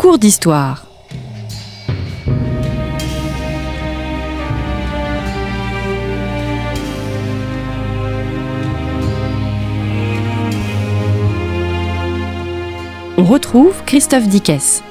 cours d'histoire. On retrouve Christophe Dickès.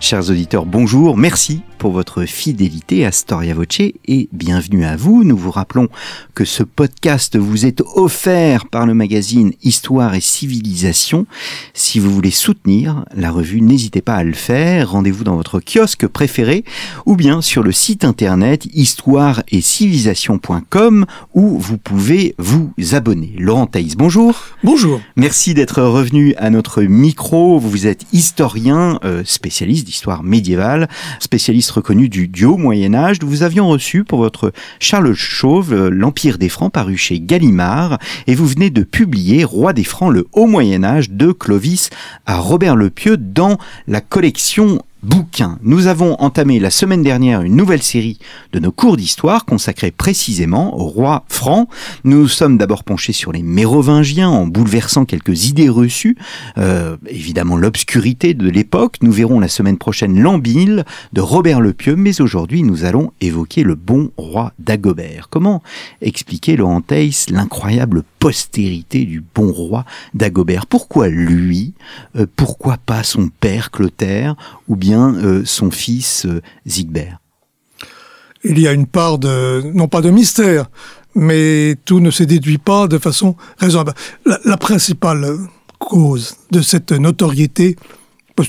Chers auditeurs, bonjour, merci pour votre fidélité à Storia Voce et bienvenue à vous. Nous vous rappelons que ce podcast vous est offert par le magazine Histoire et Civilisation. Si vous voulez soutenir la revue, n'hésitez pas à le faire. Rendez-vous dans votre kiosque préféré ou bien sur le site internet histoire et civilisation.com où vous pouvez vous abonner. Laurent Thaïs, bonjour. Bonjour. Merci d'être revenu à notre micro. Vous êtes historien, euh, spécialiste d'histoire médiévale, spécialiste reconnu du, haut Moyen Âge. Nous vous avions reçu pour votre Charles Chauve, euh, l'Empire des Francs, paru chez Gallimard, et vous venez de publier Roi des Francs, le haut Moyen Âge de Clovis à Robert le Pieux dans la collection Nous avons entamé la semaine dernière une nouvelle série de nos cours d'histoire consacrés précisément au roi franc. Nous sommes d'abord penchés sur les mérovingiens en bouleversant quelques idées reçues, euh, évidemment l'obscurité de l'époque. Nous verrons la semaine prochaine l'Ambile de Robert le Pieux, mais aujourd'hui nous allons évoquer le bon roi d'Agobert. Comment expliquer, Laurent Teiss, l'incroyable postérité du bon roi d'Agobert Pourquoi lui? Euh, Pourquoi pas son père Clotaire ou bien euh, son fils euh, Zigbert Il y a une part de, non pas de mystère, mais tout ne se déduit pas de façon raisonnable. La, la principale cause de cette notoriété,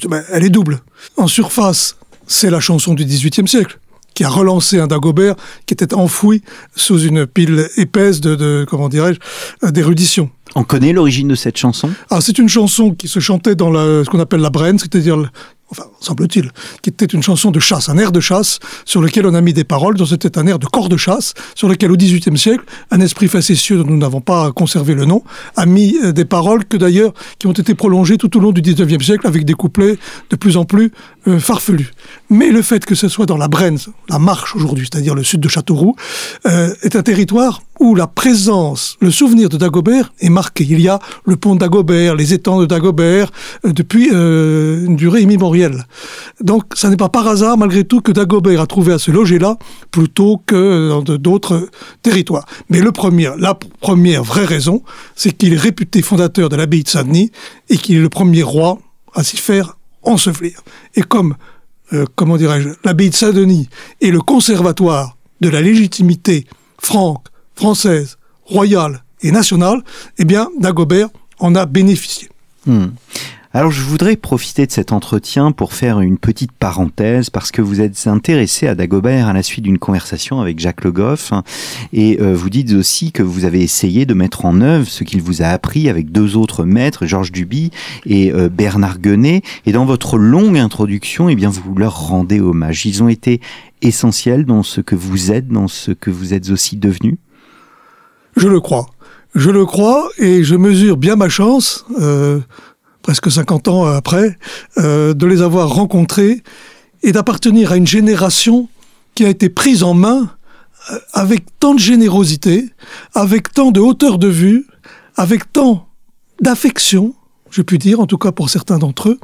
ben, elle est double. En surface, c'est la chanson du XVIIIe siècle qui a relancé un Dagobert qui était enfoui sous une pile épaisse de, de comment dirais-je, d'érudition. On connaît l'origine de cette chanson? Ah, c'est une chanson qui se chantait dans la, ce qu'on appelle la Brenne, c'est-à-dire enfin, semble-t-il, qui était une chanson de chasse, un air de chasse, sur lequel on a mis des paroles, dont c'était un air de corps de chasse, sur lequel au XVIIIe siècle, un esprit facétieux dont nous n'avons pas conservé le nom, a mis euh, des paroles que d'ailleurs, qui ont été prolongées tout au long du XIXe siècle avec des couplets de plus en plus euh, farfelus. Mais le fait que ce soit dans la Brenne, la Marche aujourd'hui, c'est-à-dire le sud de Châteauroux, euh, est un territoire où la présence, le souvenir de Dagobert est marqué. Il y a le pont Dagobert, les étangs de Dagobert, euh, depuis euh, une durée immémorielle. Donc, ça n'est pas par hasard, malgré tout, que Dagobert a trouvé à se loger là, plutôt que dans d'autres territoires. Mais le premier, la première vraie raison, c'est qu'il est réputé fondateur de l'abbaye de Saint-Denis et qu'il est le premier roi à s'y faire ensevelir. Et comme, euh, comment dirais-je, l'abbaye de Saint-Denis est le conservatoire de la légitimité franque, française, royale et nationale, eh bien, Dagobert en a bénéficié. Hmm. Alors je voudrais profiter de cet entretien pour faire une petite parenthèse parce que vous êtes intéressé à Dagobert à la suite d'une conversation avec Jacques Le Goff hein, et euh, vous dites aussi que vous avez essayé de mettre en œuvre ce qu'il vous a appris avec deux autres maîtres, Georges Duby et euh, Bernard Guenet et dans votre longue introduction, eh bien vous leur rendez hommage. Ils ont été essentiels dans ce que vous êtes, dans ce que vous êtes aussi devenu Je le crois. Je le crois et je mesure bien ma chance. Euh presque 50 ans après, euh, de les avoir rencontrés et d'appartenir à une génération qui a été prise en main euh, avec tant de générosité, avec tant de hauteur de vue, avec tant d'affection, je puis dire, en tout cas pour certains d'entre eux,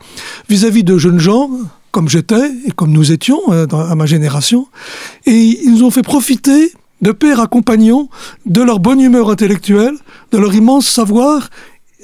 vis-à-vis de jeunes gens, comme j'étais et comme nous étions à ma génération, et ils nous ont fait profiter de père à compagnon de leur bonne humeur intellectuelle, de leur immense savoir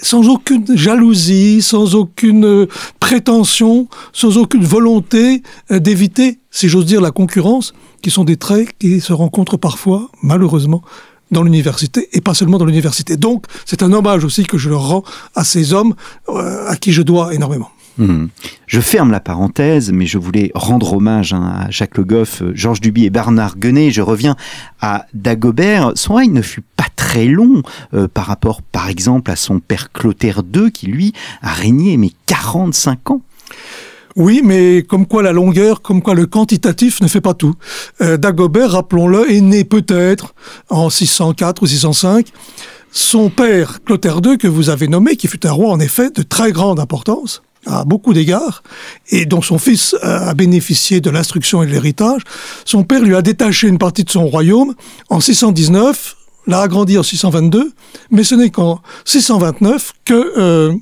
sans aucune jalousie, sans aucune euh, prétention, sans aucune volonté euh, d'éviter, si j'ose dire, la concurrence, qui sont des traits qui se rencontrent parfois, malheureusement, dans l'université, et pas seulement dans l'université. Donc, c'est un hommage aussi que je leur rends à ces hommes euh, à qui je dois énormément. Mmh. Je ferme la parenthèse, mais je voulais rendre hommage hein, à Jacques Le Goff, Georges Duby et Bernard Guenet. Je reviens à Dagobert. Son règne ne fut pas très long euh, par rapport, par exemple, à son père Clotaire II, qui lui a régné mais 45 ans. Oui, mais comme quoi la longueur, comme quoi le quantitatif ne fait pas tout. Euh, Dagobert, rappelons-le, est né peut-être en 604 ou 605. Son père, Clotaire II, que vous avez nommé, qui fut un roi en effet de très grande importance, à beaucoup d'égards, et dont son fils a bénéficié de l'instruction et de l'héritage, son père lui a détaché une partie de son royaume en 619, l'a agrandi en 622, mais ce n'est qu'en 629 que euh,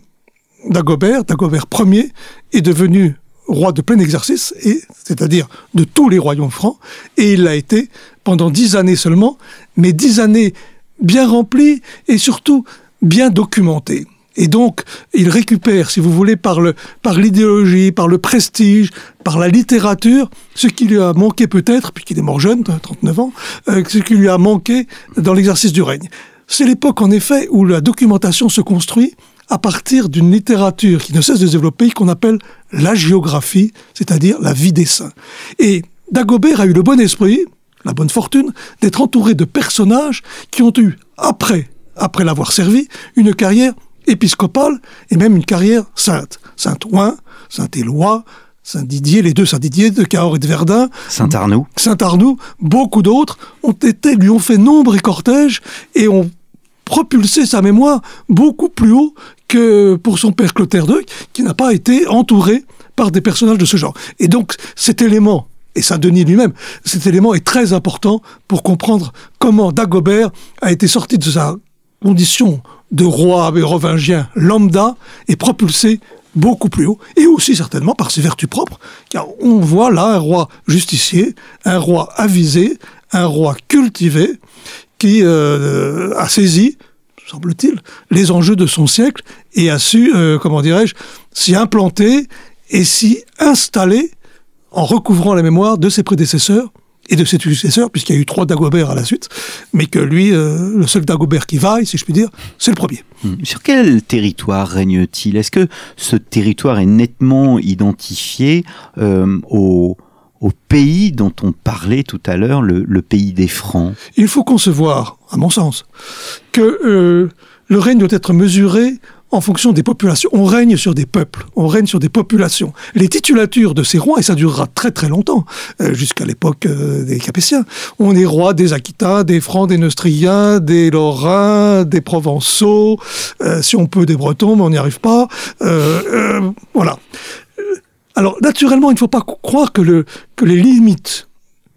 Dagobert, Dagobert Ier, est devenu roi de plein exercice, et c'est-à-dire de tous les royaumes francs, et il l'a été pendant dix années seulement, mais dix années bien remplies et surtout bien documentées. Et donc, il récupère, si vous voulez, par le, par l'idéologie, par le prestige, par la littérature, ce qui lui a manqué peut-être, puisqu'il est mort jeune, 39 ans, euh, ce qui lui a manqué dans l'exercice du règne. C'est l'époque, en effet, où la documentation se construit à partir d'une littérature qui ne cesse de se développer, qu'on appelle la géographie, c'est-à-dire la vie des saints. Et Dagobert a eu le bon esprit, la bonne fortune, d'être entouré de personnages qui ont eu, après, après l'avoir servi, une carrière épiscopale et même une carrière sainte. Saint-Ouen, Saint-Éloi, Saint-Didier, les deux Saint-Didier de Cahors et de Verdun. Saint-Arnoux. Saint-Arnoux, beaucoup d'autres ont été, lui ont fait nombre et cortège et ont propulsé sa mémoire beaucoup plus haut que pour son père Clotaire II, qui n'a pas été entouré par des personnages de ce genre. Et donc, cet élément, et Saint-Denis lui-même, cet élément est très important pour comprendre comment Dagobert a été sorti de sa condition de roi mérovingien lambda et propulsé beaucoup plus haut, et aussi certainement par ses vertus propres, car on voit là un roi justicier, un roi avisé, un roi cultivé, qui euh, a saisi, semble-t-il, les enjeux de son siècle et a su, euh, comment dirais-je, s'y implanter et s'y installer en recouvrant la mémoire de ses prédécesseurs et de ses successeurs, puisqu'il y a eu trois Dagobert à la suite, mais que lui, euh, le seul Dagobert qui vaille, si je puis dire, c'est le premier. Hmm. Sur quel territoire règne-t-il? Est-ce que ce territoire est nettement identifié euh, au, au, pays dont on parlait tout à l'heure, le, le, pays des Francs? Il faut concevoir, à mon sens, que euh, le règne doit être mesuré en fonction des populations. On règne sur des peuples, on règne sur des populations. Les titulatures de ces rois, et ça durera très très longtemps, euh, jusqu'à l'époque euh, des Capétiens, on est roi des Aquitains, des Francs, des Neustriens, des Lorrains, des Provençaux, euh, si on peut des Bretons, mais on n'y arrive pas. Voilà. Alors, naturellement, il ne faut pas croire que, le, que les limites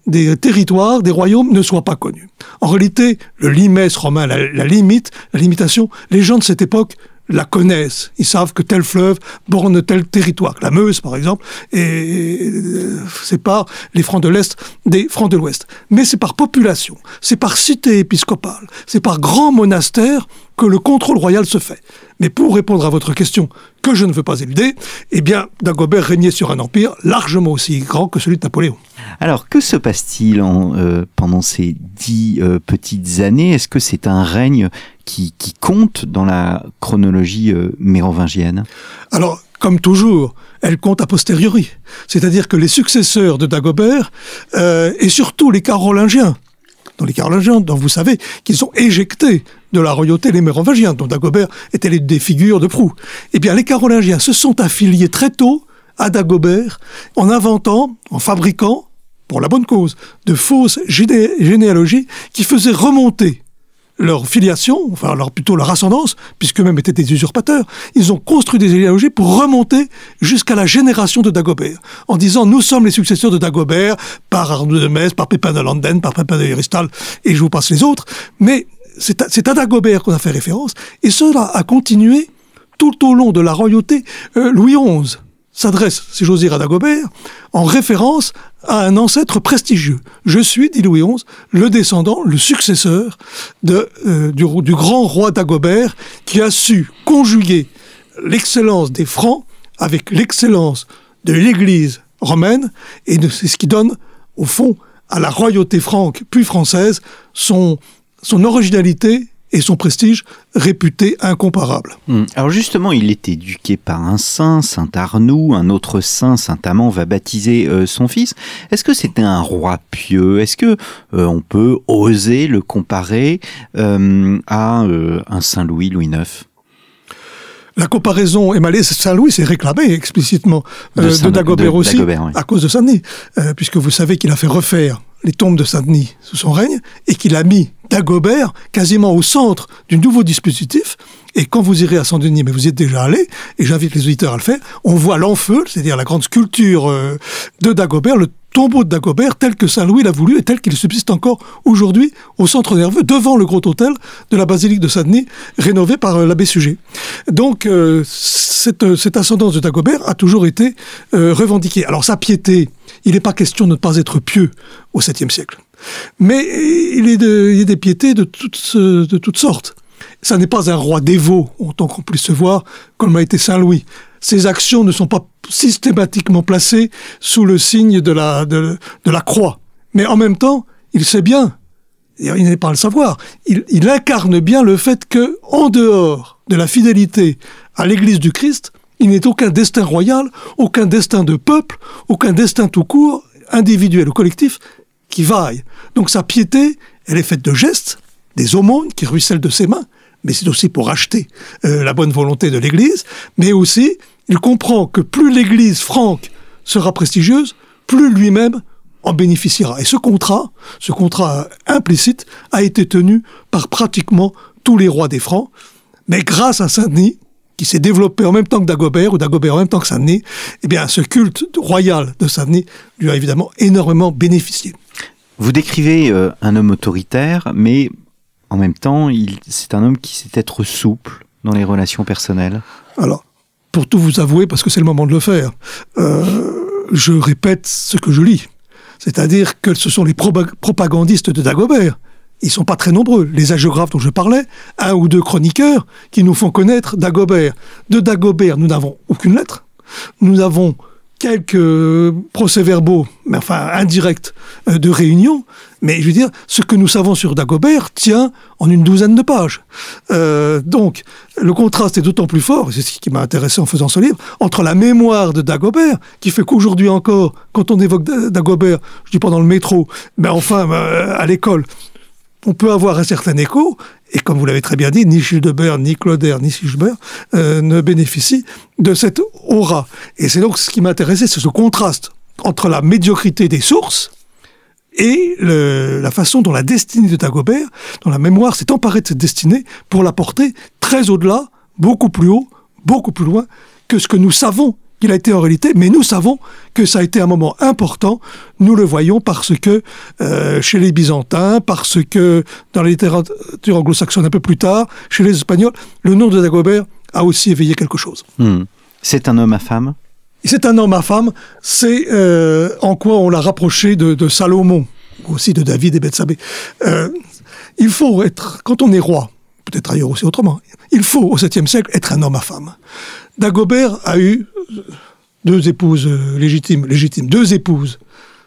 des territoires, des royaumes ne soient pas connus. En réalité, le limès romain, la limite, la limitation, les gens de cette époque la connaissent. Ils savent que tel fleuve borne tel territoire. La Meuse, par exemple, et sépare les Francs de l'Est des Francs de l'Ouest. Mais c'est par population, c'est par cité épiscopale, c'est par grand monastère que le contrôle royal se fait. Mais pour répondre à votre question, que je ne veux pas éluder, eh bien, Dagobert régnait sur un empire largement aussi grand que celui de Napoléon. Alors, que se passe-t-il euh, pendant ces dix euh, petites années? Est-ce que c'est un règne qui, qui, compte dans la chronologie euh, mérovingienne? Alors, comme toujours, elle compte a posteriori. C'est-à-dire que les successeurs de Dagobert, et surtout les Carolingiens, dans les Carolingiens, dont vous savez qu'ils sont éjectés de la royauté les Mérovingiens, dont Dagobert était les des figures de proue. Eh bien, les Carolingiens se sont affiliés très tôt à Dagobert en inventant, en fabriquant, pour la bonne cause, de fausses géné généalogies qui faisaient remonter leur filiation, enfin alors plutôt leur ascendance, puisque même étaient des usurpateurs, ils ont construit des généalogies pour remonter jusqu'à la génération de Dagobert, en disant nous sommes les successeurs de Dagobert par Arnaud de Metz, par Pépin de Landen, par Pépin de Héristal, et je vous passe les autres, mais c'est à, Dagobert qu'on a fait référence, et cela a continué tout au long de la royauté euh, Louis XI s'adresse, si j'ose dire, à Dagobert, en référence à un ancêtre prestigieux. Je suis, dit Louis XI, le descendant, le successeur euh, du, du, grand roi Dagobert, qui a su conjuguer l'excellence des Francs avec l'excellence de l'Église romaine, et c'est ce qui donne, au fond, à la royauté franque puis française son, son originalité et son prestige réputé incomparable. Mmh. Alors justement, il est éduqué par un saint, Saint Arnoux, un autre saint, Saint Amand, va baptiser euh, son fils. Est-ce que c'était un roi pieux? Est-ce que euh, on peut oser le comparer euh, à un Saint Louis, Louis IX la comparaison est malée. Saint-Louis s'est réclamé explicitement de, de, Dagobert de, aussi, Dagobert, oui. à cause de Saint-Denis, puisque vous savez qu'il a fait refaire les tombes de Saint-Denis sous son règne et qu'il a mis Dagobert quasiment au centre du nouveau dispositif. Et quand vous irez à Saint-Denis, mais vous y êtes déjà allé, et j'invite les auditeurs à le faire, on voit l'enfeu, c'est-à-dire la grande sculpture euh, de Dagobert, le tombeau de Dagobert tel que Saint Louis l'a voulu et tel qu'il subsiste encore aujourd'hui au centre nerveux devant le gros hôtel de la basilique de Saint-Denis rénové par euh, l'abbé Suger. Donc euh, cette, cette, ascendance de Dagobert a toujours été euh, revendiquée. Alors sa piété, il n'est pas question de ne pas être pieux au 7e siècle. Mais il est, de, des piétés de toutes, sortes. Ça n'est pas un roi dévot, autant qu'on puisse se voir, comme a été Saint Louis ces actions ne sont pas systématiquement placées sous le signe de la, de, la croix. Mais en même temps, il sait bien, il n'est pas à le savoir, il, incarne bien le fait que, en dehors de la fidélité à l'Église du Christ, il n'est aucun destin royal, aucun destin de peuple, aucun destin tout court, individuel ou collectif, qui vaille. Donc sa piété, elle est faite de gestes, des aumônes qui ruissellent de ses mains, mais c'est aussi pour acheter euh, la bonne volonté de l'Église, mais aussi il comprend que plus l'Église franque sera prestigieuse, plus lui-même en bénéficiera. Et ce contrat, ce contrat implicite, a été tenu par pratiquement tous les rois des Francs, mais grâce à Saint-Denis, qui s'est développé en même temps que Dagobert, ou Dagobert en même temps que Saint-Denis, eh bien, ce culte royal de Saint-Denis lui a évidemment énormément bénéficié. Vous décrivez euh, un homme autoritaire, mais en même temps, c'est un homme qui sait être souple dans les relations personnelles. Alors, pour tout vous avouer, parce que c'est le moment de le faire, euh, je répète ce que je lis. C'est-à-dire que ce sont les propagandistes de Dagobert. Ils sont pas très nombreux. Les hagiographes dont je parlais, un ou deux chroniqueurs qui nous font connaître Dagobert. De Dagobert, nous n'avons aucune lettre. Nous avons quelques procès-verbaux, mais enfin indirects, euh, de réunion. Mais je veux dire, ce que nous savons sur Dagobert tient en une douzaine de pages. Euh, donc, le contraste est d'autant plus fort, c'est ce qui m'a intéressé en faisant ce livre, entre la mémoire de Dagobert, qui fait qu'aujourd'hui encore, quand on évoque Dagobert, je dis pas dans le métro, mais enfin euh, à l'école, on peut avoir un certain écho, et comme vous l'avez très bien dit, ni Childebert, ni Cloder, ni Sigebert euh, ne bénéficient de cette aura. Et c'est donc ce qui m'intéressait, c'est ce contraste entre la médiocrité des sources et la façon dont la destinée de Dagobert, dont la mémoire s'est emparée de cette destinée pour la porter très au-delà, beaucoup plus haut, beaucoup plus loin que ce que nous savons qu'il a été en réalité, mais nous savons que ça a été un moment important. Nous le voyons parce que euh, chez les Byzantins, parce que dans la littérature anglo-saxonne un peu plus tard, chez les Espagnols, le nom de Dagobert a aussi éveillé quelque chose. Hmm. C'est un homme à femme? C'est un homme à femme. C'est euh, en quoi on l'a rapproché de, Salomon, aussi de David et Bethsabée. Euh, il faut être, quand on est roi, peut-être ailleurs aussi autrement, il faut au 7e siècle être un homme à femme. Dagobert a eu deux épouses légitimes, légitimes, deux épouses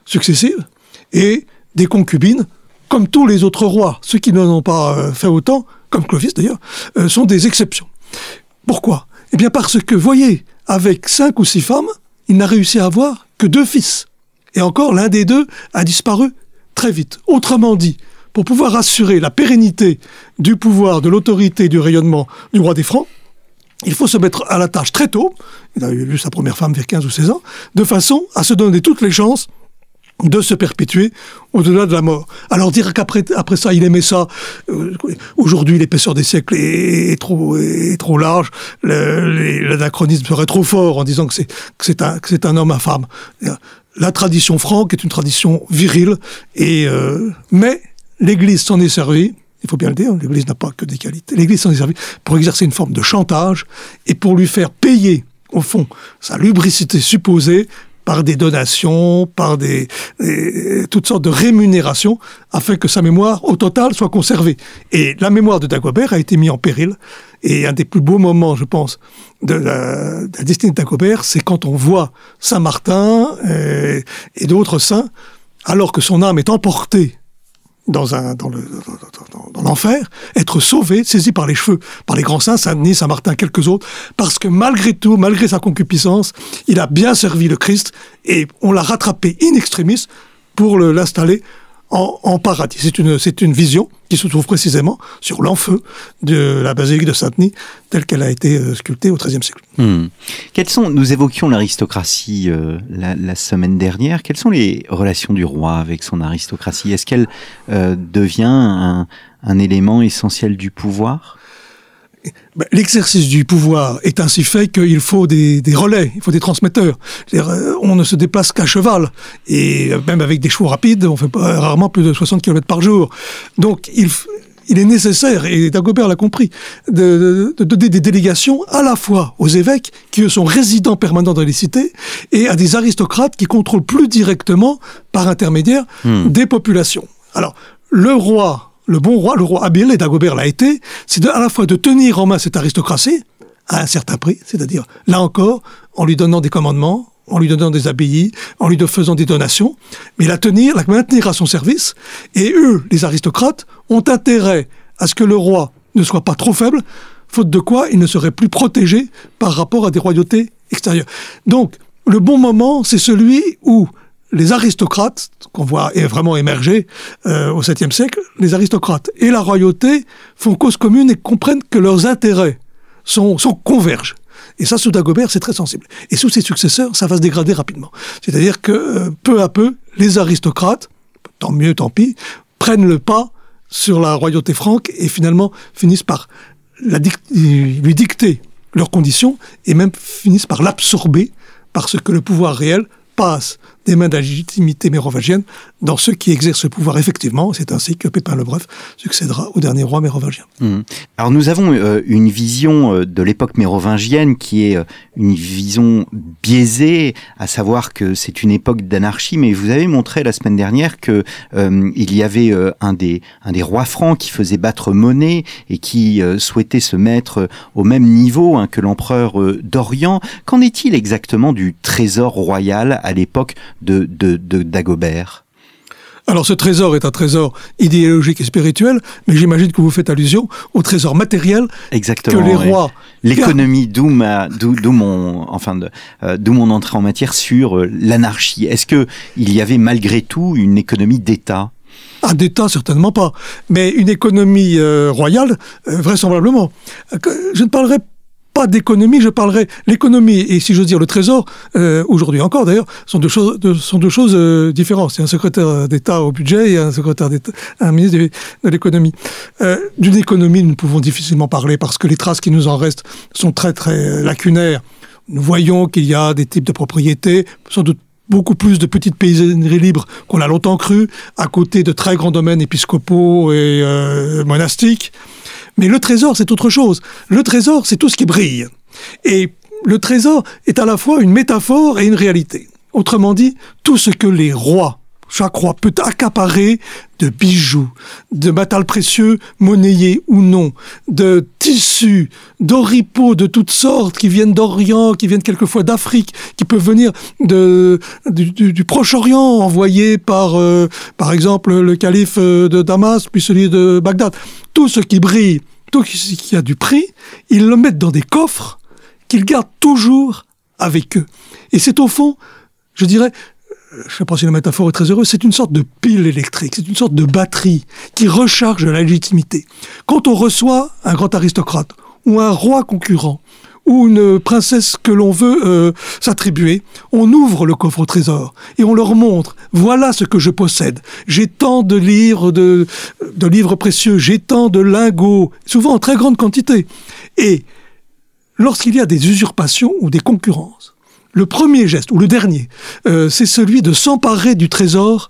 successives et des concubines, comme tous les autres rois. Ceux qui n'en ont pas euh, fait autant, comme Clovis d'ailleurs, sont des exceptions. Pourquoi? Eh bien parce que, voyez, avec cinq ou six femmes, il n'a réussi à avoir que deux fils. Et encore, l'un des deux a disparu très vite. Autrement dit, pour pouvoir assurer la pérennité du pouvoir, de l'autorité, du rayonnement du roi des Francs, il faut se mettre à la tâche très tôt, il a eu sa première femme vers 15 ou 16 ans, de façon à se donner toutes les chances de se perpétuer au-delà de la mort. Alors dire qu'après après ça, il aimait ça, euh, aujourd'hui l'épaisseur des siècles est, trop, est trop large, l'anachronisme serait trop fort en disant que c'est un, un homme femme. La tradition franque est une tradition virile, euh, mais l'Église s'en est servie, il faut bien le dire, l'Église n'a pas que des qualités. L'Église s'en est servie pour exercer une forme de chantage et pour lui faire payer, au fond, sa lubricité supposée par des donations, par des, toutes sortes de rémunérations, afin que sa mémoire, au total, soit conservée. Et la mémoire de Dagobert a été mise en péril. Et un des plus beaux moments, je pense, de la, destinée de Dagobert, c'est quand on voit Saint Martin et, et d'autres saints, alors que son âme est emportée dans un dans le dans, l'enfer, être sauvé, saisi par les cheveux, par les grands saints, Saint-Denis, Saint-Martin, quelques autres, parce que malgré tout, malgré sa concupiscence, il a bien servi le Christ et on l'a rattrapé in extremis pour l'installer en, paradis. C'est une, c'est une vision qui se trouve précisément sur l'enfeu de la basilique de Saint-Denis, telle qu'elle a été euh, sculptée au XIIIe siècle. Hmm. Sont, nous évoquions l'aristocratie euh, la, semaine dernière, quelles sont les relations du roi avec son aristocratie? Est-ce qu'elle euh, devient un, élément essentiel du pouvoir? L'exercice du pouvoir est ainsi fait qu'il faut des, relais, il faut des transmetteurs. Euh, on ne se déplace qu'à cheval, et même avec des chevaux rapides, on fait pas, rarement plus de 60 km par jour. Donc il, il est nécessaire, et Dagobert l'a compris, de, donner des délégations à la fois aux évêques, qui eux sont résidents permanents dans les cités, et à des aristocrates qui contrôlent plus directement, par intermédiaire, hmm. des populations. Alors, le roi le bon roi, le roi habile, et Dagobert l'a été, c'est à la fois de tenir en main cette aristocratie à un certain prix, c'est-à-dire, là encore, en lui donnant des commandements, en lui donnant des abbayes, en lui faisant des donations, mais la tenir, la maintenir à son service. Et eux, les aristocrates, ont intérêt à ce que le roi ne soit pas trop faible, faute de quoi il ne serait plus protégé par rapport à des royautés extérieures. Donc, le bon moment, c'est celui où les aristocrates, qu'on voit vraiment émerger euh, au 7e siècle, les aristocrates et la royauté font cause commune et comprennent que leurs intérêts convergent. Et ça, sous Dagobert, c'est très sensible. Et sous ses successeurs, ça va se dégrader rapidement. C'est-à-dire que euh, peu à peu, les aristocrates, tant mieux, tant pis, prennent le pas sur la royauté franque et finalement finissent par lui dicter leurs conditions et même finissent par l'absorber parce que le pouvoir réel passe des mains de la légitimité mérovingienne dans ceux qui exercent ce pouvoir effectivement. C'est ainsi que Pépin le Bref succédera au dernier roi mérovingien. Mmh. Alors nous avons euh, une vision euh, de l'époque mérovingienne qui est euh, une vision biaisée, à savoir que c'est une époque d'anarchie, mais vous avez montré la semaine dernière que il y avait un, des, un des rois francs qui faisait battre monnaie et qui souhaitait se mettre au même niveau hein, que l'empereur d'Orient. Qu'en est-il exactement du trésor royal à l'époque de, de, Dagobert alors ce trésor est un trésor idéologique et spirituel, mais j'imagine que vous faites allusion au trésor matériel Exactement, que les rois. L'économie, d'où ma, d'où mon, enfin, euh, d'où mon entrée en matière sur euh, l'anarchie. Est-ce que il y avait malgré tout une économie d'État? Ah, d'État, certainement pas. Mais une économie euh, royale, vraisemblablement. Je ne parlerai pas d'économie, je parlerai l'économie et si j'ose dire le trésor, euh, aujourd'hui encore d'ailleurs, sont deux choses, sont deux choses euh, différentes. C'est un secrétaire d'État au budget et un secrétaire d'État, un ministre de, l'économie. Euh, d'une économie, nous pouvons difficilement parler parce que les traces qui nous en restent sont très très lacunaires. Nous voyons qu'il y a des types de propriétés, sans doute beaucoup plus de petites paysanneries libres qu'on a longtemps cru, à côté de très grands domaines épiscopaux et monastiques. Mais le trésor, c'est autre chose. Le trésor, c'est tout ce qui brille. Et le trésor est à la fois une métaphore et une réalité. Autrement dit, tout ce que les rois, chaque roi peut accaparer de bijoux, de métal précieux, monnayés ou non, de tissus, d'oripeaux de toutes sortes qui viennent d'Orient, qui viennent quelquefois d'Afrique, qui peuvent venir de, du, Proche-Orient, envoyés par, euh, par exemple, le calife euh, de Damas, puis celui de Bagdad tout ce qui brille, tout ce qui a du prix, ils le mettent dans des coffres qu'ils gardent toujours avec eux. Et c'est au fond, je dirais, je ne sais pas si la métaphore est très heureuse, c'est une sorte de pile électrique, c'est une sorte de batterie qui recharge la légitimité. Quand on reçoit un grand aristocrate ou un roi concurrent, ou une princesse que l'on veut euh, s'attribuer, on ouvre le coffre au trésor et on leur montre voilà ce que je possède. J'ai tant de livres de, de livres précieux, j'ai tant de lingots, souvent en très grande quantité. Et lorsqu'il y a des usurpations ou des concurrences, le premier geste ou le dernier, euh, c'est celui de s'emparer du trésor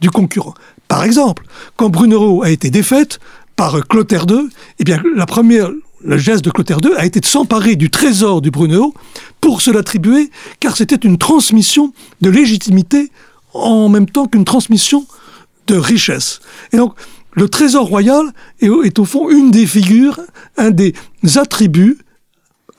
du concurrent. Par exemple, quand Brunero a été défaite par Clotaire II, eh bien la première le geste de Clotaire II a été de s'emparer du trésor du Bruneo pour se l'attribuer, car c'était une transmission de légitimité en même temps qu'une transmission de richesse. Et donc, le trésor royal est, au fond une des figures, un des attributs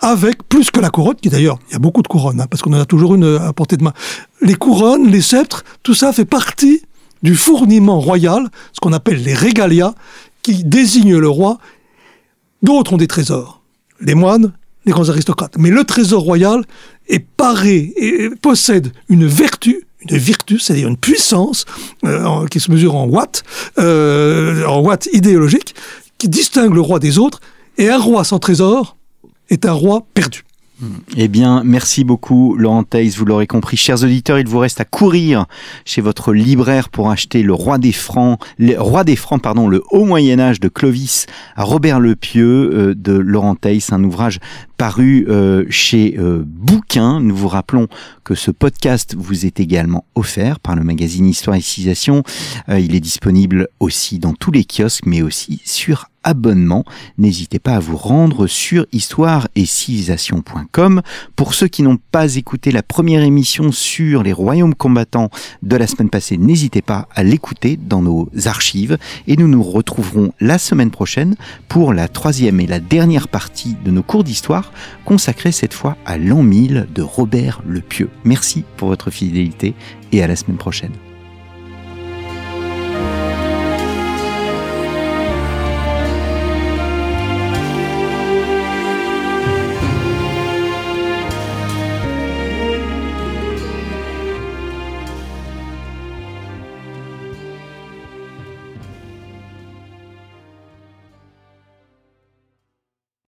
avec plus que la couronne, qui d'ailleurs, il y a beaucoup de couronnes, hein, parce qu'on en a toujours une à portée de main. Les couronnes, les sceptres, tout ça fait partie du fourniment royal, ce qu'on appelle les régalia, qui désignent le roi D'autres ont des trésors, les moines, les grands aristocrates. Mais le trésor royal est paré et possède une vertu, une vertu, c'est-à-dire une puissance euh, qui se mesure en watts, euh, en watts idéologiques, qui distingue le roi des autres. Et un roi sans trésor est un roi perdu. Eh bien, merci beaucoup, Laurent Teiss. Vous l'aurez compris, chers auditeurs, il vous reste à courir chez votre libraire pour acheter le Roi des Francs, le Roi des Francs, pardon, le Haut Moyen Âge de Clovis à Robert Le Pieux euh, de Laurent Teiss, un ouvrage paru euh, chez euh, Bouquin. Nous vous rappelons que ce podcast vous est également offert par le magazine Histoire et Civilisation. il est disponible aussi dans tous les kiosques, mais aussi sur abonnement. N'hésitez pas à vous rendre sur histoire et civilisation.com. Pour ceux qui n'ont pas écouté la première émission sur les royaumes combattants de la semaine passée, n'hésitez pas à l'écouter dans nos archives et nous nous retrouverons la semaine prochaine pour la troisième et la dernière partie de nos cours d'histoire consacrée cette fois à l'an 1000 de Robert le Pieux. Merci pour votre fidélité et à la semaine prochaine.